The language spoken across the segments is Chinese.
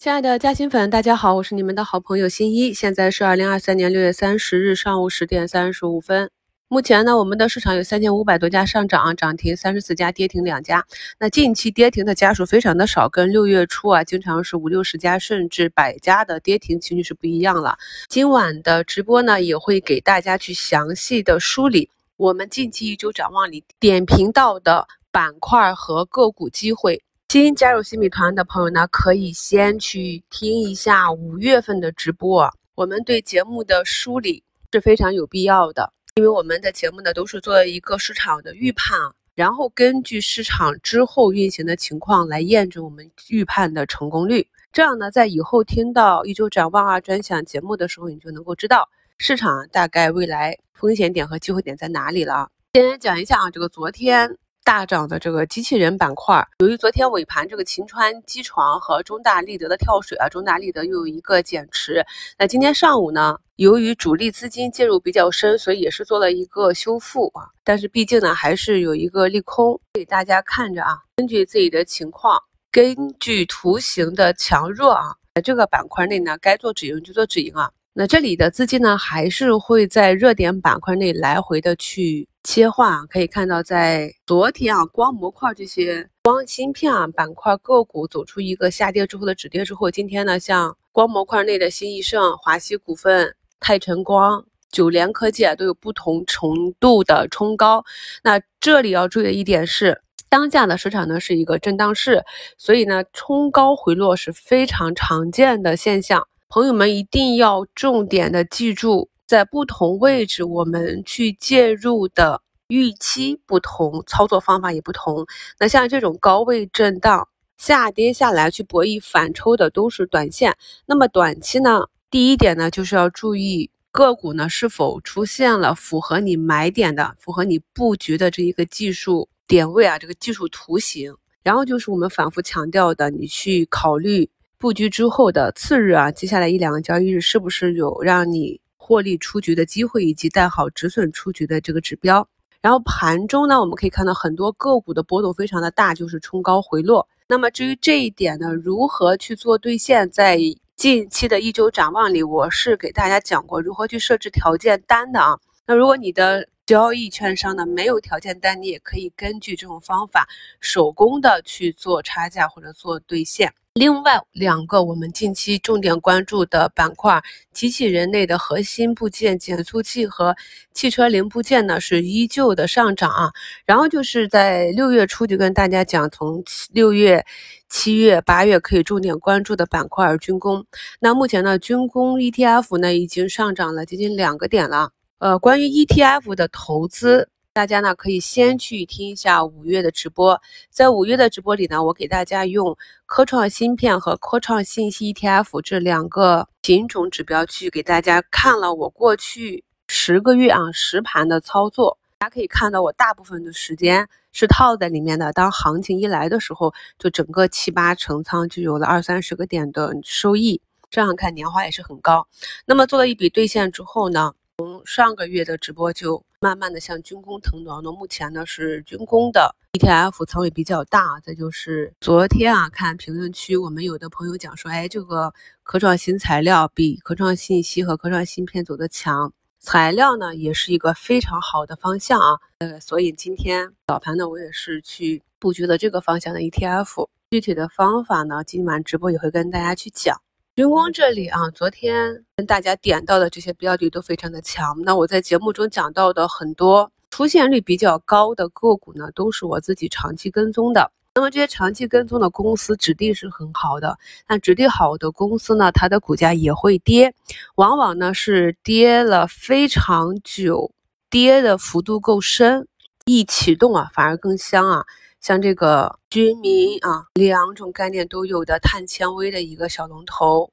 亲爱的嘉兴粉，大家好，我是你们的好朋友新一。现在是二零二三年六月三十日上午十点三十五分。目前呢，我们的市场有三千五百多家上涨，涨停三十四家，跌停两家。那近期跌停的家数非常的少，跟六月初啊，经常是五六十家甚至百家的跌停情绪是不一样了。今晚的直播呢，也会给大家去详细的梳理我们近期一周展望里点评到的板块和个股机会。新加入新米团的朋友呢，可以先去听一下五月份的直播。我们对节目的梳理是非常有必要的，因为我们的节目呢都是做一个市场的预判，然后根据市场之后运行的情况来验证我们预判的成功率。这样呢，在以后听到一周展望啊专享节目的时候，你就能够知道市场大概未来风险点和机会点在哪里了。先讲一下啊，这个昨天。大涨的这个机器人板块，由于昨天尾盘这个秦川机床和中大立德的跳水啊，中大立德又有一个减持。那今天上午呢，由于主力资金介入比较深，所以也是做了一个修复啊。但是毕竟呢，还是有一个利空，给大家看着啊。根据自己的情况，根据图形的强弱啊，在这个板块内呢，该做止盈就做止盈啊。那这里的资金呢，还是会在热点板块内来回的去。切换可以看到，在昨天啊，光模块这些光芯片啊板块个股走出一个下跌之后的止跌之后，今天呢，像光模块内的新易盛、华西股份、泰晨光、九联科技啊，都有不同程度的冲高。那这里要注意的一点是，当下的市场呢是一个震荡市，所以呢，冲高回落是非常常见的现象。朋友们一定要重点的记住。在不同位置，我们去介入的预期不同，操作方法也不同。那像这种高位震荡下跌下来去博弈反抽的，都是短线。那么短期呢，第一点呢，就是要注意个股呢是否出现了符合你买点的、符合你布局的这一个技术点位啊，这个技术图形。然后就是我们反复强调的，你去考虑布局之后的次日啊，接下来一两个交易日是不是有让你。获利出局的机会以及带好止损出局的这个指标，然后盘中呢，我们可以看到很多个股的波动非常的大，就是冲高回落。那么至于这一点呢，如何去做兑现，在近期的一周展望里，我是给大家讲过如何去设置条件单的啊。那如果你的交易券商呢没有条件单，你也可以根据这种方法手工的去做差价或者做兑现。另外两个我们近期重点关注的板块，机器人类的核心部件、减速器和汽车零部件呢是依旧的上涨啊。然后就是在六月初就跟大家讲，从六月、七月、八月可以重点关注的板块军工。那目前呢，军工 ETF 呢已经上涨了接近两个点了。呃，关于 ETF 的投资。大家呢可以先去听一下五月的直播，在五月的直播里呢，我给大家用科创芯片和科创信息 ETF 这两个品种指标去给大家看了我过去十个月啊实盘的操作。大家可以看到，我大部分的时间是套在里面的。当行情一来的时候，就整个七八成仓就有了二三十个点的收益，这样看年化也是很高。那么做了一笔兑现之后呢？从上个月的直播就慢慢的向军工腾挪，那目前呢是军工的 ETF 仓位比较大。再就是昨天啊，看评论区我们有的朋友讲说，哎，这个科创新材料比科创信息和科创芯片走的强，材料呢也是一个非常好的方向啊。呃，所以今天早盘呢，我也是去布局了这个方向的 ETF，具体的方法呢，今晚直播也会跟大家去讲。军工这里啊，昨天跟大家点到的这些标的都非常的强。那我在节目中讲到的很多出现率比较高的个股呢，都是我自己长期跟踪的。那么这些长期跟踪的公司质地是很好的，那质地好的公司呢，它的股价也会跌，往往呢是跌了非常久，跌的幅度够深，一启动啊反而更香啊。像这个军民啊，两种概念都有的碳纤维的一个小龙头，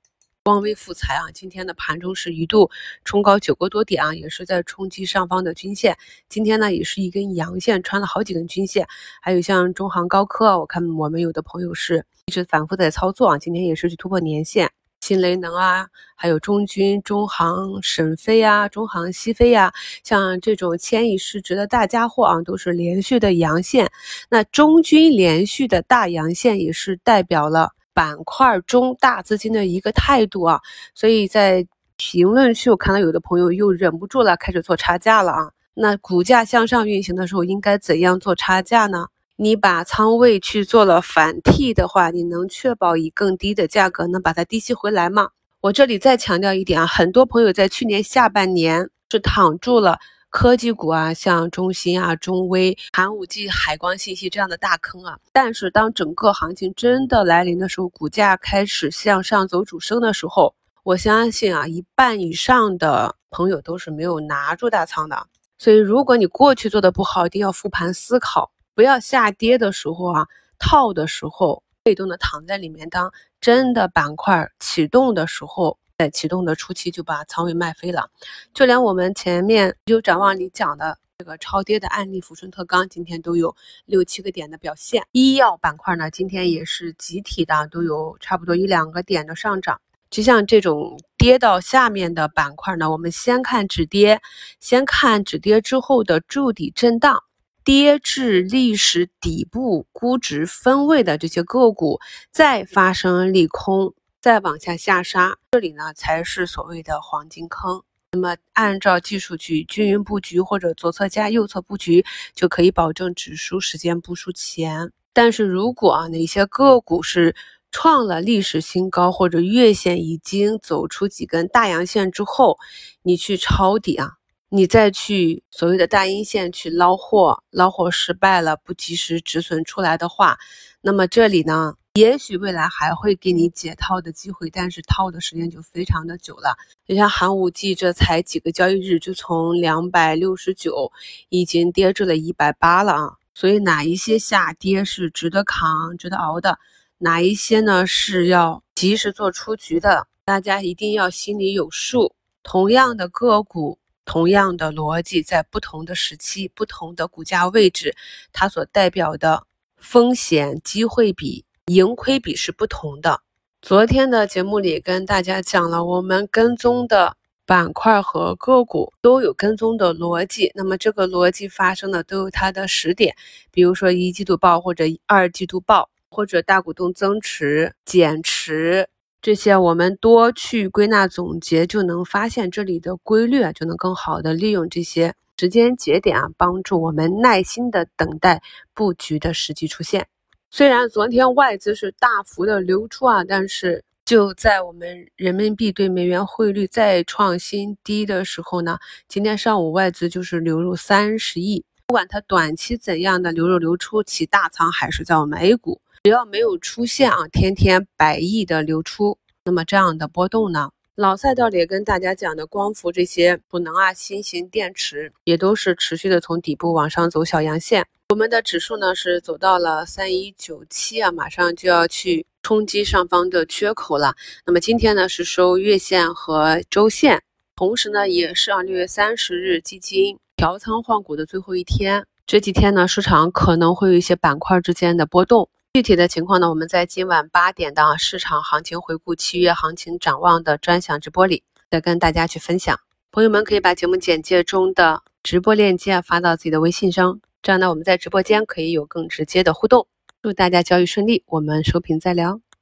光威复材啊，今天的盘中是一度冲高九个多点啊，也是在冲击上方的均线。今天呢，也是一根阳线穿了好几根均线。还有像中航高科，我看我们有的朋友是一直反复在操作啊，今天也是去突破年线。新雷能啊，还有中军、中航、沈飞啊，中航西飞呀，像这种千亿市值的大家伙啊，都是连续的阳线。那中军连续的大阳线，也是代表了板块中大资金的一个态度啊。所以在评论区，我看到有的朋友又忍不住了，开始做差价了啊。那股价向上运行的时候，应该怎样做差价呢？你把仓位去做了反替的话，你能确保以更低的价格能把它低吸回来吗？我这里再强调一点啊，很多朋友在去年下半年是躺住了科技股啊，像中芯啊、中微、寒武纪、海光信息这样的大坑啊。但是当整个行情真的来临的时候，股价开始向上走主升的时候，我相信啊，一半以上的朋友都是没有拿住大仓的。所以，如果你过去做的不好，一定要复盘思考。不要下跌的时候啊，套的时候被动的躺在里面，当真的板块启动的时候，在启动的初期就把仓位卖飞了。就连我们前面就展望里讲的这个超跌的案例，抚顺特钢今天都有六七个点的表现。医药板块呢，今天也是集体的都有差不多一两个点的上涨。就像这种跌到下面的板块呢，我们先看止跌，先看止跌之后的筑底震荡。跌至历史底部估值分位的这些个股，再发生利空，再往下下杀，这里呢才是所谓的黄金坑。那么按照技术去均匀布局或者左侧加右侧布局，就可以保证只输时间不输钱。但是如果啊哪些个股是创了历史新高，或者月线已经走出几根大阳线之后，你去抄底啊。你再去所谓的大阴线去捞货，捞货失败了，不及时止损出来的话，那么这里呢，也许未来还会给你解套的机会，但是套的时间就非常的久了。就像寒武纪，这才几个交易日就从两百六十九已经跌至了一百八了啊！所以哪一些下跌是值得扛、值得熬的，哪一些呢是要及时做出局的，大家一定要心里有数。同样的个股。同样的逻辑，在不同的时期、不同的股价位置，它所代表的风险机会比、盈亏比是不同的。昨天的节目里跟大家讲了，我们跟踪的板块和个股都有跟踪的逻辑，那么这个逻辑发生的都有它的时点，比如说一季度报或者二季度报，或者大股东增持、减持。这些我们多去归纳总结，就能发现这里的规律啊，就能更好的利用这些时间节点啊，帮助我们耐心的等待布局的时机出现。虽然昨天外资是大幅的流出啊，但是就在我们人民币对美元汇率再创新低的时候呢，今天上午外资就是流入三十亿。不管它短期怎样的流入流出，其大仓还是在我们 A 股。只要没有出现啊，天天百亿的流出，那么这样的波动呢？老赛道里跟大家讲的光伏这些储能啊、新型电池也都是持续的从底部往上走小阳线。我们的指数呢是走到了三一九七啊，马上就要去冲击上方的缺口了。那么今天呢是收月线和周线，同时呢也是啊六月三十日基金调仓换股的最后一天。这几天呢市场可能会有一些板块之间的波动。具体的情况呢，我们在今晚八点的市场行情回顾、七月行情展望的专享直播里，再跟大家去分享。朋友们可以把节目简介中的直播链接发到自己的微信上，这样呢，我们在直播间可以有更直接的互动。祝大家交易顺利，我们收评再聊。